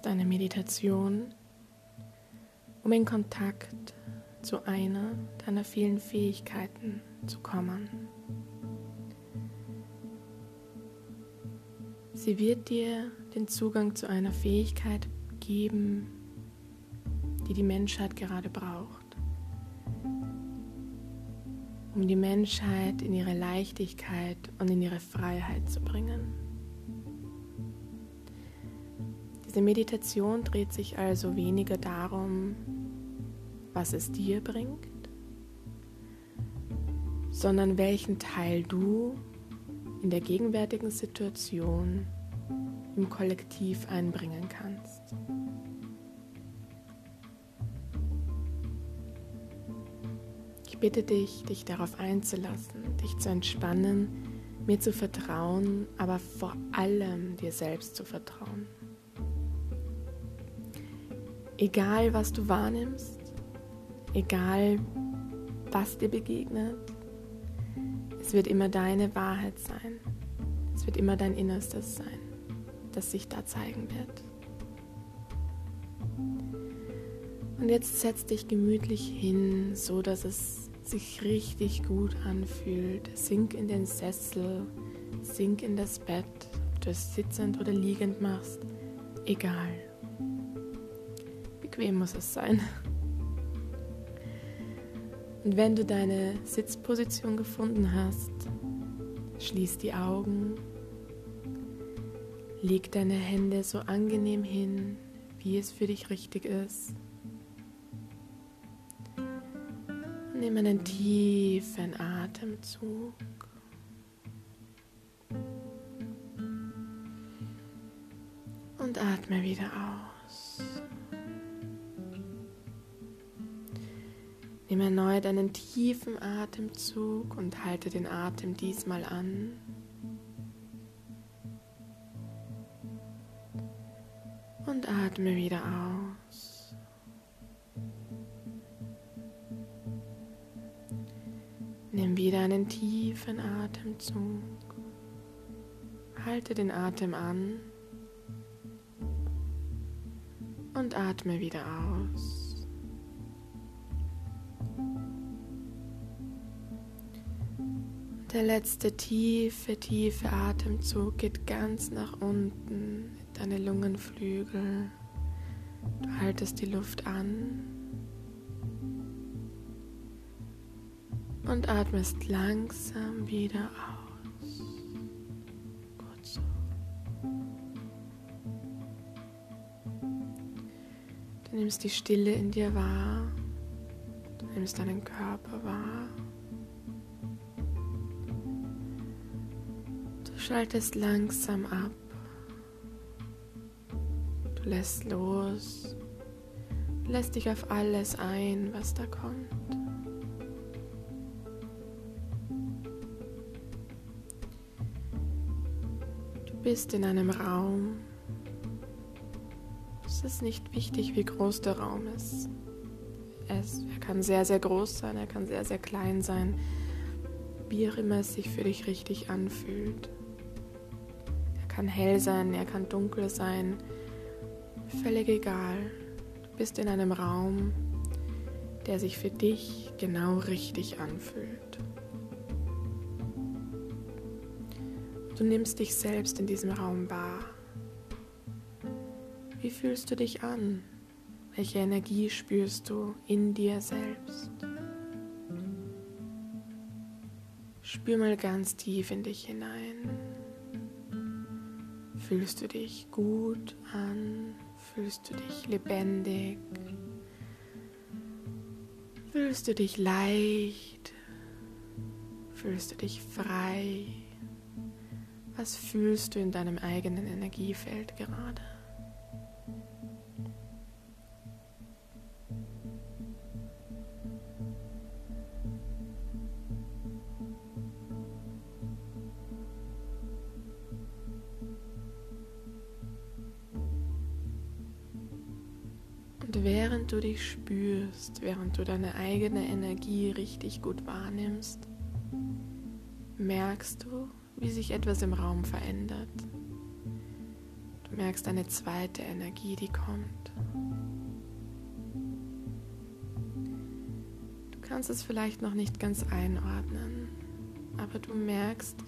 ist eine Meditation, um in Kontakt zu einer deiner vielen Fähigkeiten zu kommen. Sie wird dir den Zugang zu einer Fähigkeit geben, die die Menschheit gerade braucht, um die Menschheit in ihre Leichtigkeit und in ihre Freiheit zu bringen. Diese Meditation dreht sich also weniger darum, was es dir bringt, sondern welchen Teil du in der gegenwärtigen Situation im Kollektiv einbringen kannst. Ich bitte dich, dich darauf einzulassen, dich zu entspannen, mir zu vertrauen, aber vor allem dir selbst zu vertrauen. Egal, was du wahrnimmst, egal, was dir begegnet, es wird immer deine Wahrheit sein. Es wird immer dein Innerstes sein, das sich da zeigen wird. Und jetzt setz dich gemütlich hin, so dass es sich richtig gut anfühlt. Sink in den Sessel, sink in das Bett, ob du es sitzend oder liegend machst, egal. Bequem muss es sein. Und wenn du deine Sitzposition gefunden hast, schließ die Augen, leg deine Hände so angenehm hin, wie es für dich richtig ist. Nimm einen tiefen Atemzug. Und atme wieder aus. Nimm erneut einen tiefen Atemzug und halte den Atem diesmal an. Und atme wieder aus. Nimm wieder einen tiefen Atemzug. Halte den Atem an und atme wieder aus. Der letzte tiefe, tiefe Atemzug geht ganz nach unten in deine Lungenflügel. Du haltest die Luft an und atmest langsam wieder aus. Gut so. Du nimmst die Stille in dir wahr. Du nimmst deinen Körper wahr. Schaltest langsam ab. Du lässt los, lässt dich auf alles ein, was da kommt. Du bist in einem Raum. Es ist nicht wichtig, wie groß der Raum ist. Er kann sehr, sehr groß sein, er kann sehr, sehr klein sein, wie auch immer es sich für dich richtig anfühlt kann hell sein, er kann dunkel sein. Völlig egal. Du bist in einem Raum, der sich für dich genau richtig anfühlt. Du nimmst dich selbst in diesem Raum wahr. Wie fühlst du dich an? Welche Energie spürst du in dir selbst? Spür mal ganz tief in dich hinein. Fühlst du dich gut an? Fühlst du dich lebendig? Fühlst du dich leicht? Fühlst du dich frei? Was fühlst du in deinem eigenen Energiefeld gerade? Während du dich spürst, während du deine eigene Energie richtig gut wahrnimmst, merkst du, wie sich etwas im Raum verändert. Du merkst eine zweite Energie, die kommt. Du kannst es vielleicht noch nicht ganz einordnen, aber du merkst,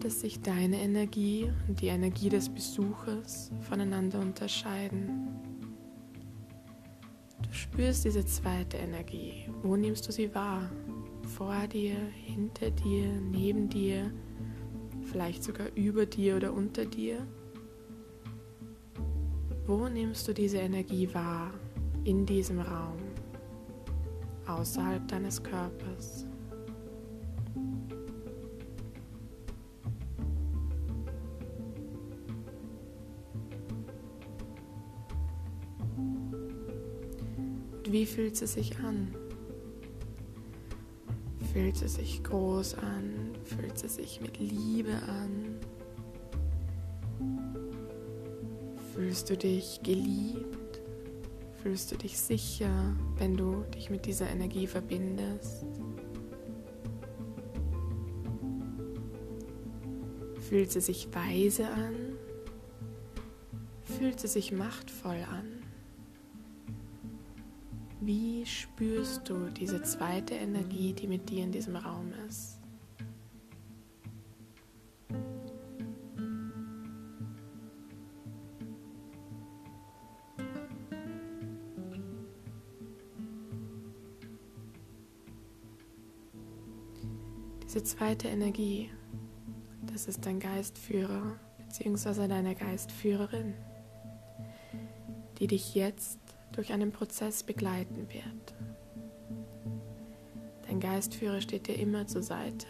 dass sich deine Energie und die Energie des Besuchers voneinander unterscheiden. Spürst diese zweite Energie. Wo nimmst du sie wahr? Vor dir, hinter dir, neben dir, vielleicht sogar über dir oder unter dir? Wo nimmst du diese Energie wahr in diesem Raum, außerhalb deines Körpers? Wie fühlt sie sich an? Fühlt sie sich groß an? Fühlt sie sich mit Liebe an? Fühlst du dich geliebt? Fühlst du dich sicher, wenn du dich mit dieser Energie verbindest? Fühlt sie sich weise an? Fühlt sie sich machtvoll an? Wie spürst du diese zweite Energie, die mit dir in diesem Raum ist? Diese zweite Energie, das ist dein Geistführer bzw. deine Geistführerin, die dich jetzt durch einen Prozess begleiten wird. Dein Geistführer steht dir immer zur Seite,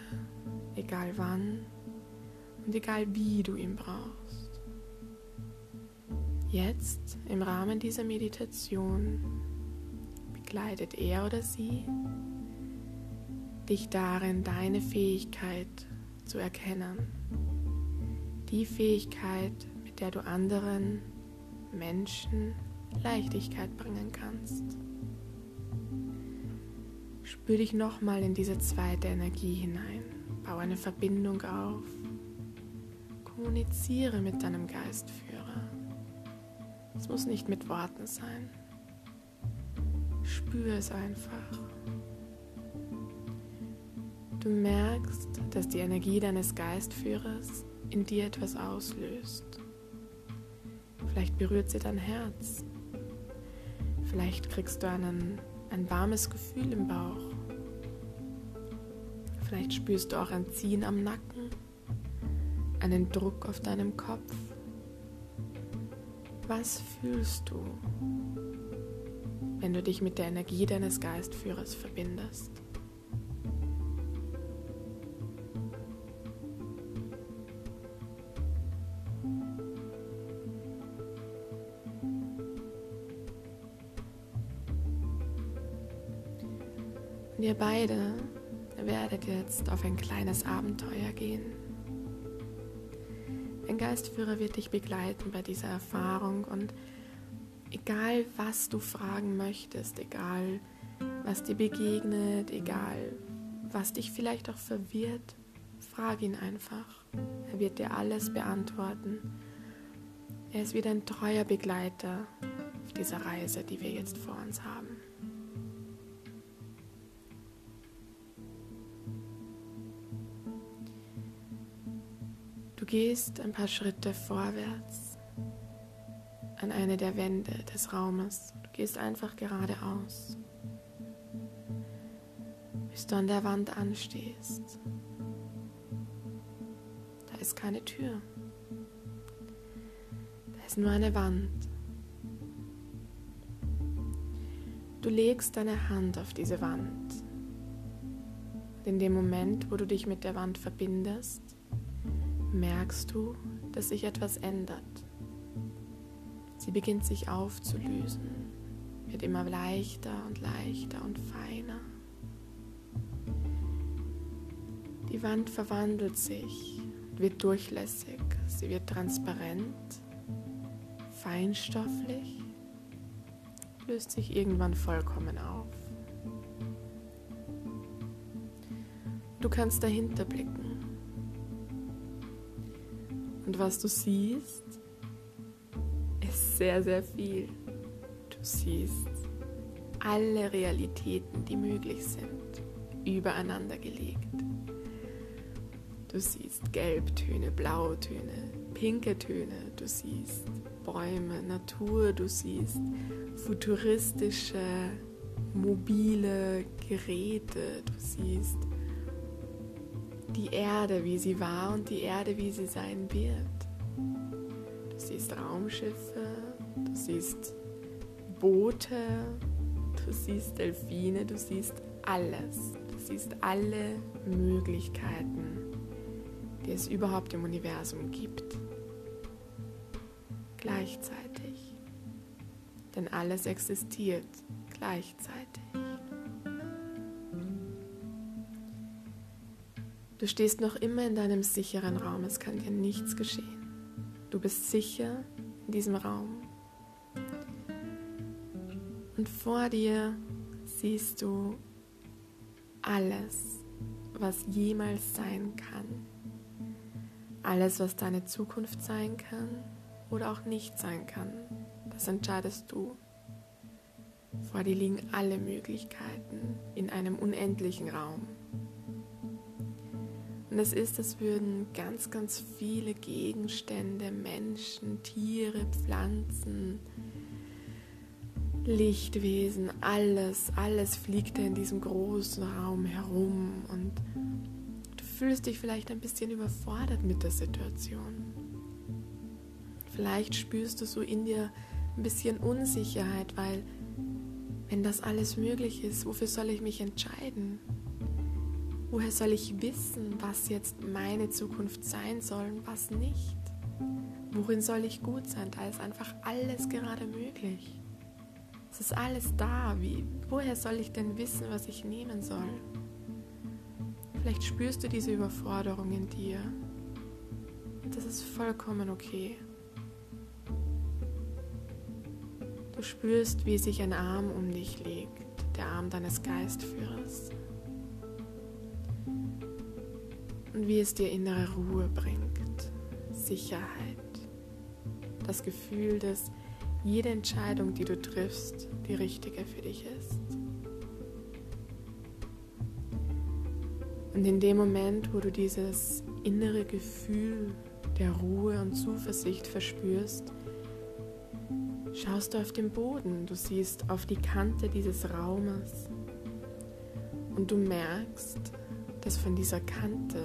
egal wann und egal wie du ihn brauchst. Jetzt, im Rahmen dieser Meditation, begleitet er oder sie dich darin, deine Fähigkeit zu erkennen. Die Fähigkeit, mit der du anderen Menschen Leichtigkeit bringen kannst. Spür dich nochmal in diese zweite Energie hinein. Bau eine Verbindung auf. Kommuniziere mit deinem Geistführer. Es muss nicht mit Worten sein. Spür es einfach. Du merkst, dass die Energie deines Geistführers in dir etwas auslöst. Vielleicht berührt sie dein Herz. Vielleicht kriegst du einen, ein warmes Gefühl im Bauch. Vielleicht spürst du auch ein Ziehen am Nacken, einen Druck auf deinem Kopf. Was fühlst du, wenn du dich mit der Energie deines Geistführers verbindest? Ihr beide werdet jetzt auf ein kleines Abenteuer gehen. Ein Geistführer wird dich begleiten bei dieser Erfahrung und egal was du fragen möchtest, egal was dir begegnet, egal was dich vielleicht auch verwirrt, frag ihn einfach. Er wird dir alles beantworten. Er ist wieder ein treuer Begleiter auf dieser Reise, die wir jetzt vor uns haben. Gehst ein paar Schritte vorwärts an eine der Wände des Raumes. Du gehst einfach geradeaus, bis du an der Wand anstehst. Da ist keine Tür. Da ist nur eine Wand. Du legst deine Hand auf diese Wand. Und in dem Moment, wo du dich mit der Wand verbindest, merkst du, dass sich etwas ändert. Sie beginnt sich aufzulösen, wird immer leichter und leichter und feiner. Die Wand verwandelt sich, wird durchlässig, sie wird transparent, feinstofflich, löst sich irgendwann vollkommen auf. Du kannst dahinter blicken und was du siehst, sehr, sehr viel. Du siehst alle Realitäten, die möglich sind, übereinander gelegt. Du siehst Gelbtöne, Blautöne, pinke Töne, du siehst Bäume, Natur, du siehst futuristische, mobile Geräte, du siehst die Erde, wie sie war und die Erde, wie sie sein wird. Du siehst Raumschiffe, du siehst Boote, du siehst Delfine, du siehst alles. Du siehst alle Möglichkeiten, die es überhaupt im Universum gibt. Gleichzeitig. Denn alles existiert gleichzeitig. Du stehst noch immer in deinem sicheren Raum, es kann dir nichts geschehen. Du bist sicher in diesem Raum. Und vor dir siehst du alles, was jemals sein kann. Alles, was deine Zukunft sein kann oder auch nicht sein kann. Das entscheidest du. Vor dir liegen alle Möglichkeiten in einem unendlichen Raum. Und es ist, als würden ganz, ganz viele Gegenstände, Menschen, Tiere, Pflanzen, Lichtwesen, alles, alles fliegt da in diesem großen Raum herum und du fühlst dich vielleicht ein bisschen überfordert mit der Situation. Vielleicht spürst du so in dir ein bisschen Unsicherheit, weil wenn das alles möglich ist, wofür soll ich mich entscheiden? Woher soll ich wissen, was jetzt meine Zukunft sein soll und was nicht? Worin soll ich gut sein? Da ist einfach alles gerade möglich. Es ist alles da. Wie, woher soll ich denn wissen, was ich nehmen soll? Vielleicht spürst du diese Überforderung in dir. Das ist vollkommen okay. Du spürst, wie sich ein Arm um dich legt, der Arm deines Geistführers. Und wie es dir innere Ruhe bringt, Sicherheit, das Gefühl, dass jede Entscheidung, die du triffst, die richtige für dich ist. Und in dem Moment, wo du dieses innere Gefühl der Ruhe und Zuversicht verspürst, schaust du auf den Boden, du siehst auf die Kante dieses Raumes. Und du merkst, dass von dieser Kante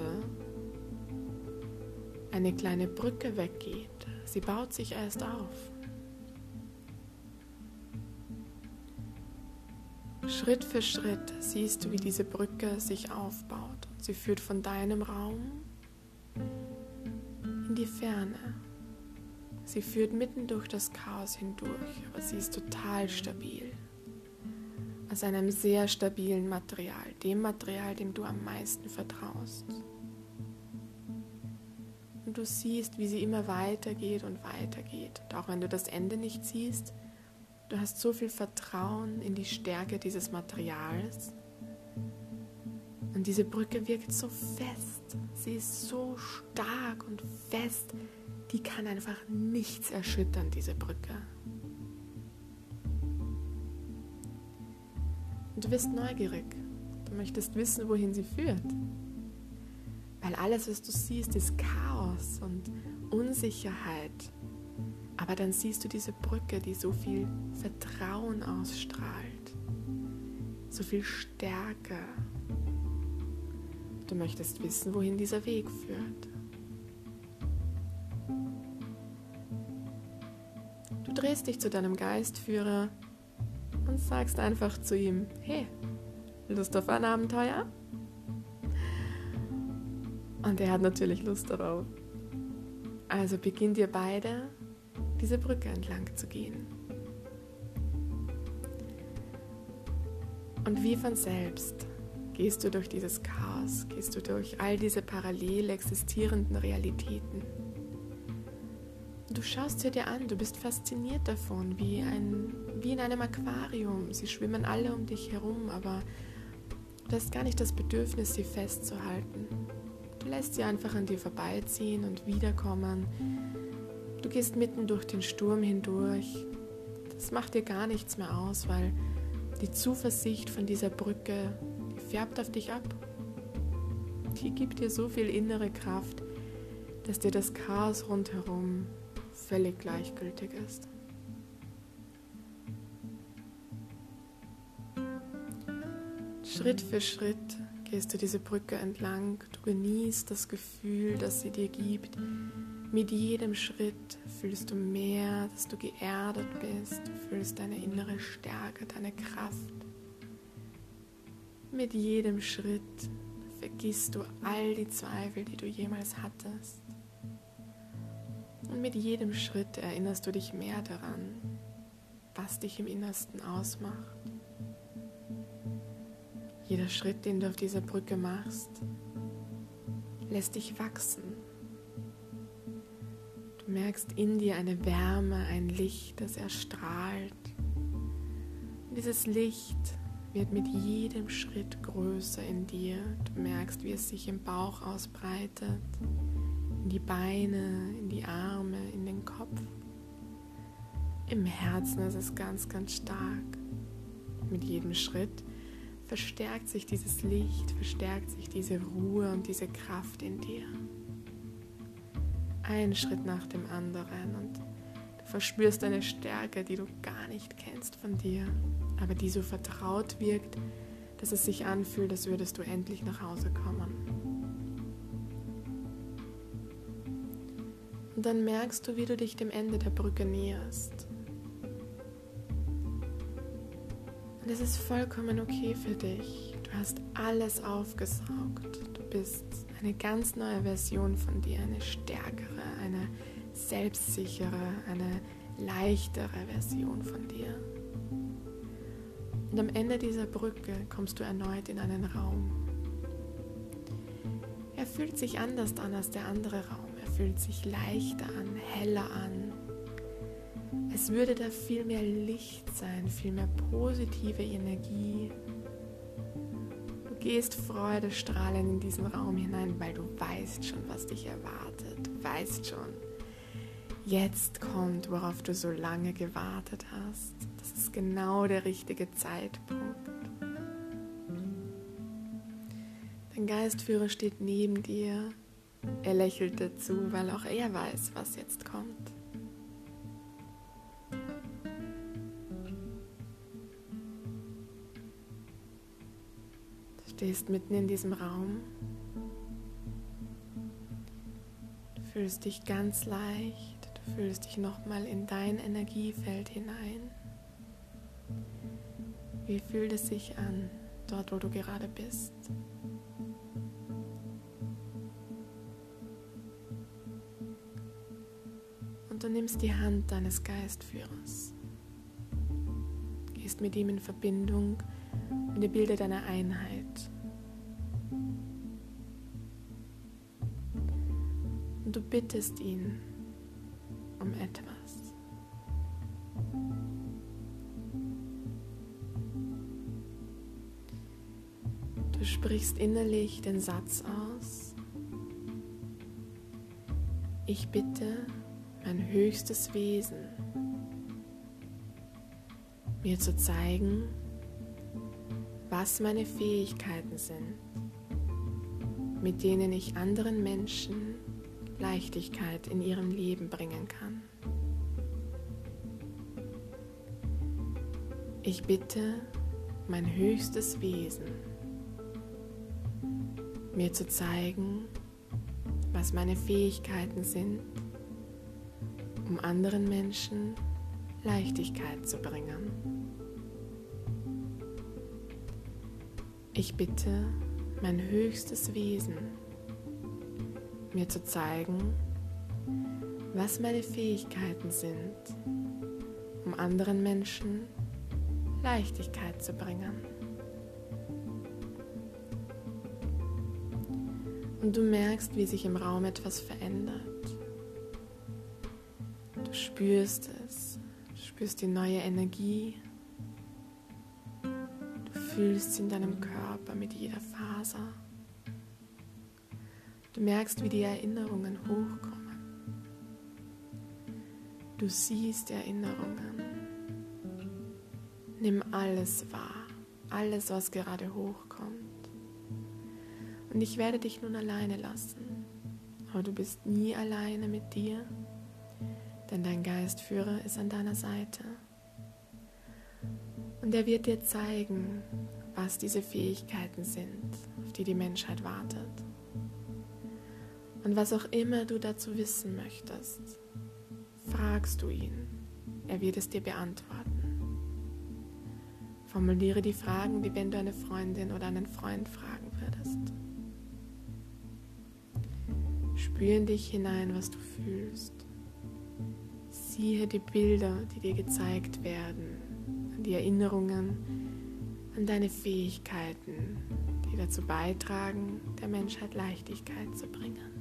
eine kleine Brücke weggeht. Sie baut sich erst auf. Schritt für Schritt siehst du, wie diese Brücke sich aufbaut. Sie führt von deinem Raum in die Ferne. Sie führt mitten durch das Chaos hindurch, aber sie ist total stabil aus einem sehr stabilen Material, dem Material, dem du am meisten vertraust. Und du siehst, wie sie immer weitergeht und weitergeht. Und auch wenn du das Ende nicht siehst, du hast so viel Vertrauen in die Stärke dieses Materials. Und diese Brücke wirkt so fest. Sie ist so stark und fest. Die kann einfach nichts erschüttern, diese Brücke. Und du bist neugierig. Du möchtest wissen, wohin sie führt. Weil alles, was du siehst, ist Chaos und Unsicherheit. Aber dann siehst du diese Brücke, die so viel Vertrauen ausstrahlt, so viel Stärke. Du möchtest wissen, wohin dieser Weg führt. Du drehst dich zu deinem Geistführer sagst einfach zu ihm, hey, Lust auf ein Abenteuer? Und er hat natürlich Lust darauf. Also beginnt ihr beide, diese Brücke entlang zu gehen. Und wie von selbst gehst du durch dieses Chaos, gehst du durch all diese parallel existierenden Realitäten du schaust sie dir an, du bist fasziniert davon, wie, ein, wie in einem Aquarium. Sie schwimmen alle um dich herum, aber du hast gar nicht das Bedürfnis, sie festzuhalten. Du lässt sie einfach an dir vorbeiziehen und wiederkommen. Du gehst mitten durch den Sturm hindurch. Das macht dir gar nichts mehr aus, weil die Zuversicht von dieser Brücke, die färbt auf dich ab. Die gibt dir so viel innere Kraft, dass dir das Chaos rundherum völlig gleichgültig ist. Schritt für Schritt gehst du diese Brücke entlang, du genießt das Gefühl, das sie dir gibt. Mit jedem Schritt fühlst du mehr, dass du geerdet bist, du fühlst deine innere Stärke, deine Kraft. Mit jedem Schritt vergisst du all die Zweifel, die du jemals hattest. Und mit jedem Schritt erinnerst du dich mehr daran, was dich im Innersten ausmacht. Jeder Schritt, den du auf dieser Brücke machst, lässt dich wachsen. Du merkst in dir eine Wärme, ein Licht, das erstrahlt. Und dieses Licht wird mit jedem Schritt größer in dir. Du merkst, wie es sich im Bauch ausbreitet, in die Beine, in die Arme, in den Kopf. Im Herzen ist es ganz, ganz stark. Mit jedem Schritt verstärkt sich dieses Licht, verstärkt sich diese Ruhe und diese Kraft in dir. Ein Schritt nach dem anderen und du verspürst eine Stärke, die du gar nicht kennst von dir, aber die so vertraut wirkt, dass es sich anfühlt, als würdest du endlich nach Hause kommen. Und dann merkst du, wie du dich dem Ende der Brücke näherst. Und es ist vollkommen okay für dich. Du hast alles aufgesaugt. Du bist eine ganz neue Version von dir, eine stärkere, eine selbstsichere, eine leichtere Version von dir. Und am Ende dieser Brücke kommst du erneut in einen Raum. Er fühlt sich anders an als der andere Raum. Fühlt sich leichter an, heller an, es würde da viel mehr Licht sein, viel mehr positive Energie. Du gehst freudestrahlend in diesen Raum hinein, weil du weißt schon, was dich erwartet. Du weißt schon, jetzt kommt, worauf du so lange gewartet hast. Das ist genau der richtige Zeitpunkt. Dein Geistführer steht neben dir. Er lächelt dazu, weil auch er weiß, was jetzt kommt. stehst mitten in diesem Raum. Du fühlst dich ganz leicht. Du fühlst dich nochmal in dein Energiefeld hinein. Wie fühlt es sich an, dort wo du gerade bist? Du nimmst die Hand deines Geistführers, gehst mit ihm in Verbindung und ihr bildet eine Einheit. Und du bittest ihn um etwas. Du sprichst innerlich den Satz aus. Ich bitte mein höchstes Wesen, mir zu zeigen, was meine Fähigkeiten sind, mit denen ich anderen Menschen Leichtigkeit in ihrem Leben bringen kann. Ich bitte mein höchstes Wesen, mir zu zeigen, was meine Fähigkeiten sind, um anderen Menschen Leichtigkeit zu bringen. Ich bitte mein höchstes Wesen, mir zu zeigen, was meine Fähigkeiten sind, um anderen Menschen Leichtigkeit zu bringen. Und du merkst, wie sich im Raum etwas verändert. Du spürst es, du spürst die neue Energie fühlst in deinem Körper mit jeder Faser. Du merkst, wie die Erinnerungen hochkommen. Du siehst Erinnerungen. Nimm alles wahr, alles, was gerade hochkommt. Und ich werde dich nun alleine lassen. Aber du bist nie alleine mit dir, denn dein Geistführer ist an deiner Seite. Und er wird dir zeigen, was diese Fähigkeiten sind, auf die die Menschheit wartet. Und was auch immer du dazu wissen möchtest, fragst du ihn. Er wird es dir beantworten. Formuliere die Fragen, wie wenn du eine Freundin oder einen Freund fragen würdest. Spür in dich hinein, was du fühlst. Siehe die Bilder, die dir gezeigt werden, die Erinnerungen an deine Fähigkeiten, die dazu beitragen, der Menschheit Leichtigkeit zu bringen.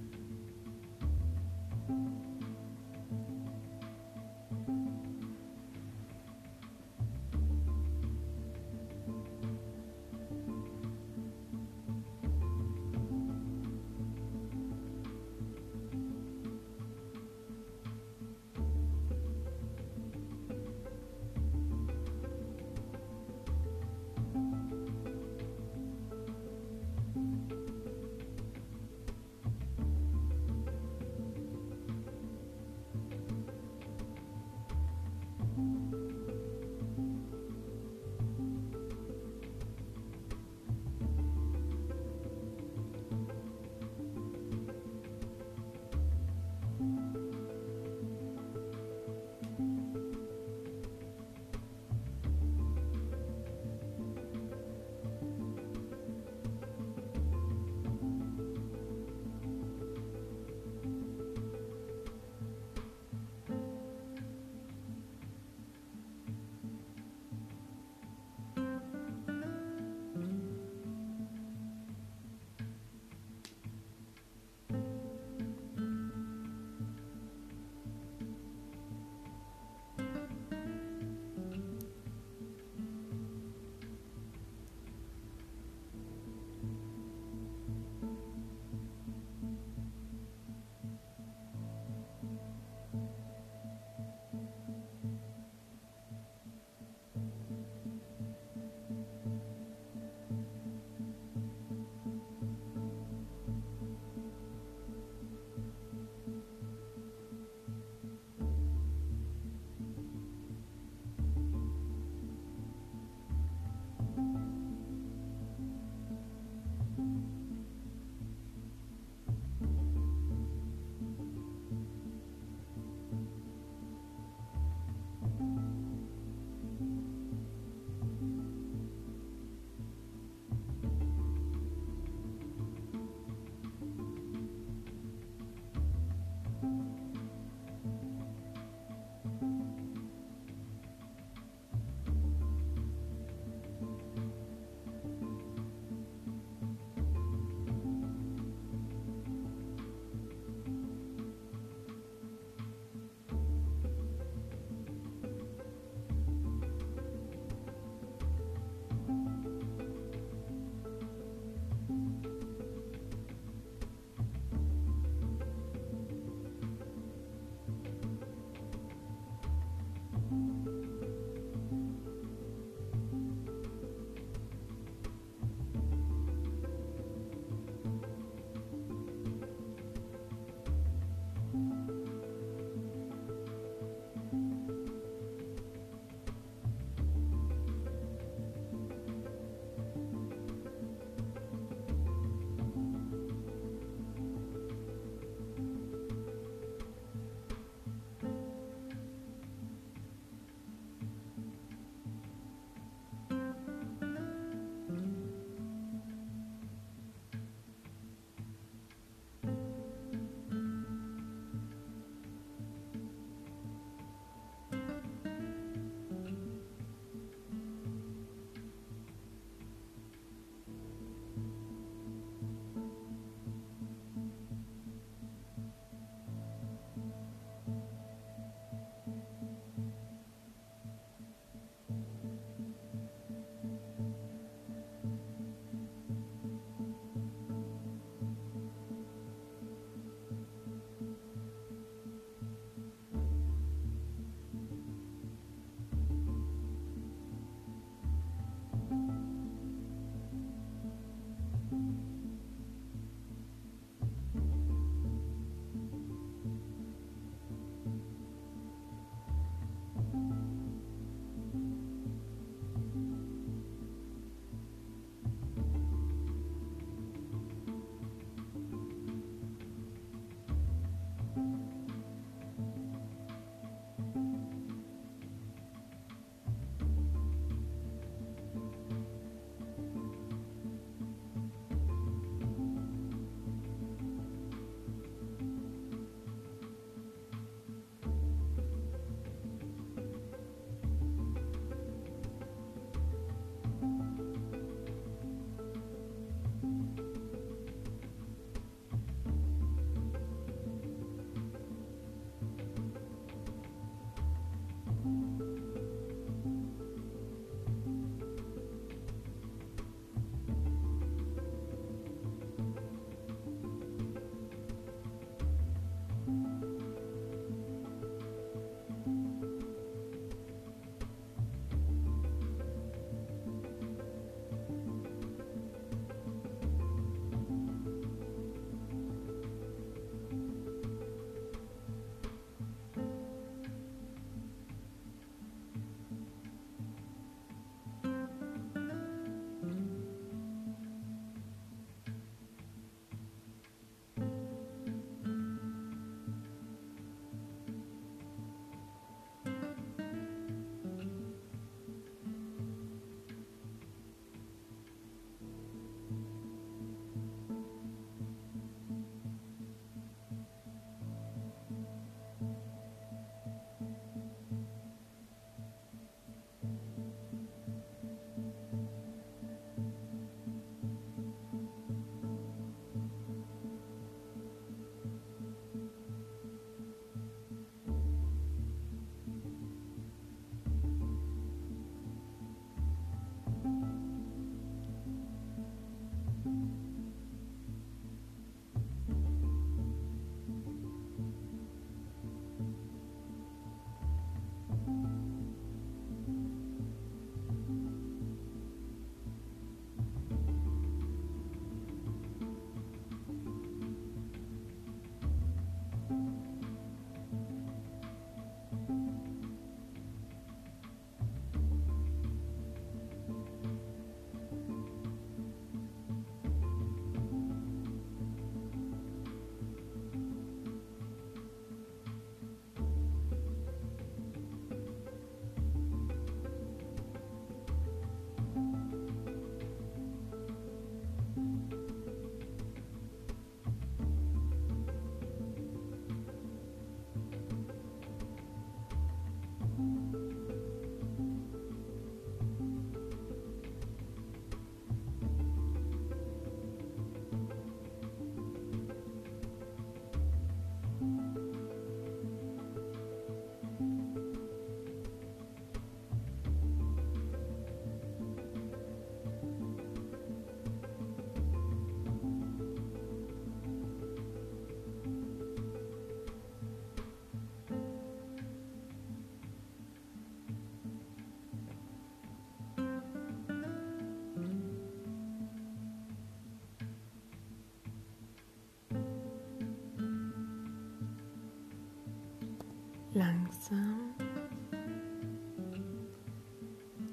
Langsam,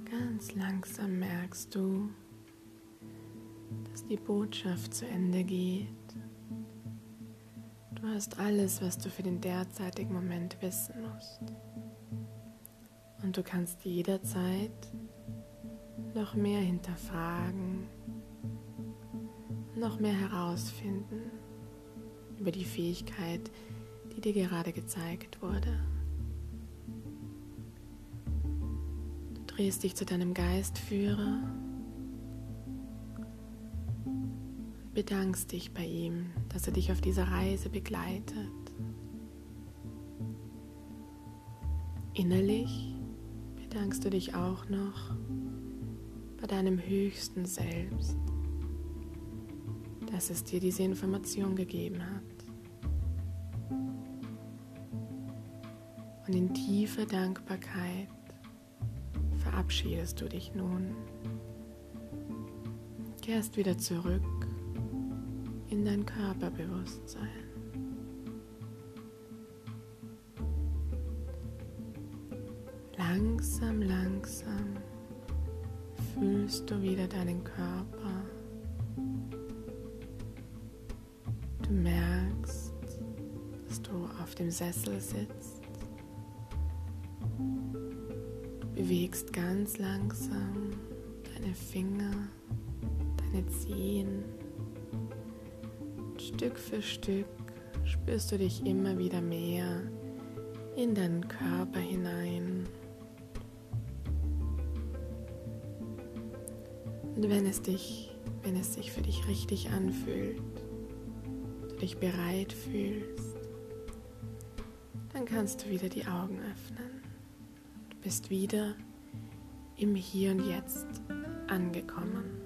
ganz langsam merkst du, dass die Botschaft zu Ende geht. Du hast alles, was du für den derzeitigen Moment wissen musst. Und du kannst jederzeit noch mehr hinterfragen, noch mehr herausfinden über die Fähigkeit, die dir gerade gezeigt wurde. Drehst dich zu deinem Geistführer bedankst dich bei ihm, dass er dich auf dieser Reise begleitet. Innerlich bedankst du dich auch noch bei deinem höchsten Selbst, dass es dir diese Information gegeben hat. Und in tiefer Dankbarkeit verabschiedest du dich nun, kehrst wieder zurück in dein Körperbewusstsein. Langsam, langsam fühlst du wieder deinen Körper. Du merkst, dass du auf dem Sessel sitzt. Bewegst ganz langsam deine Finger, deine Zehen. Stück für Stück spürst du dich immer wieder mehr in deinen Körper hinein. Und wenn es dich, wenn es sich für dich richtig anfühlt, du dich bereit fühlst, dann kannst du wieder die Augen öffnen. Bist wieder im Hier und Jetzt angekommen.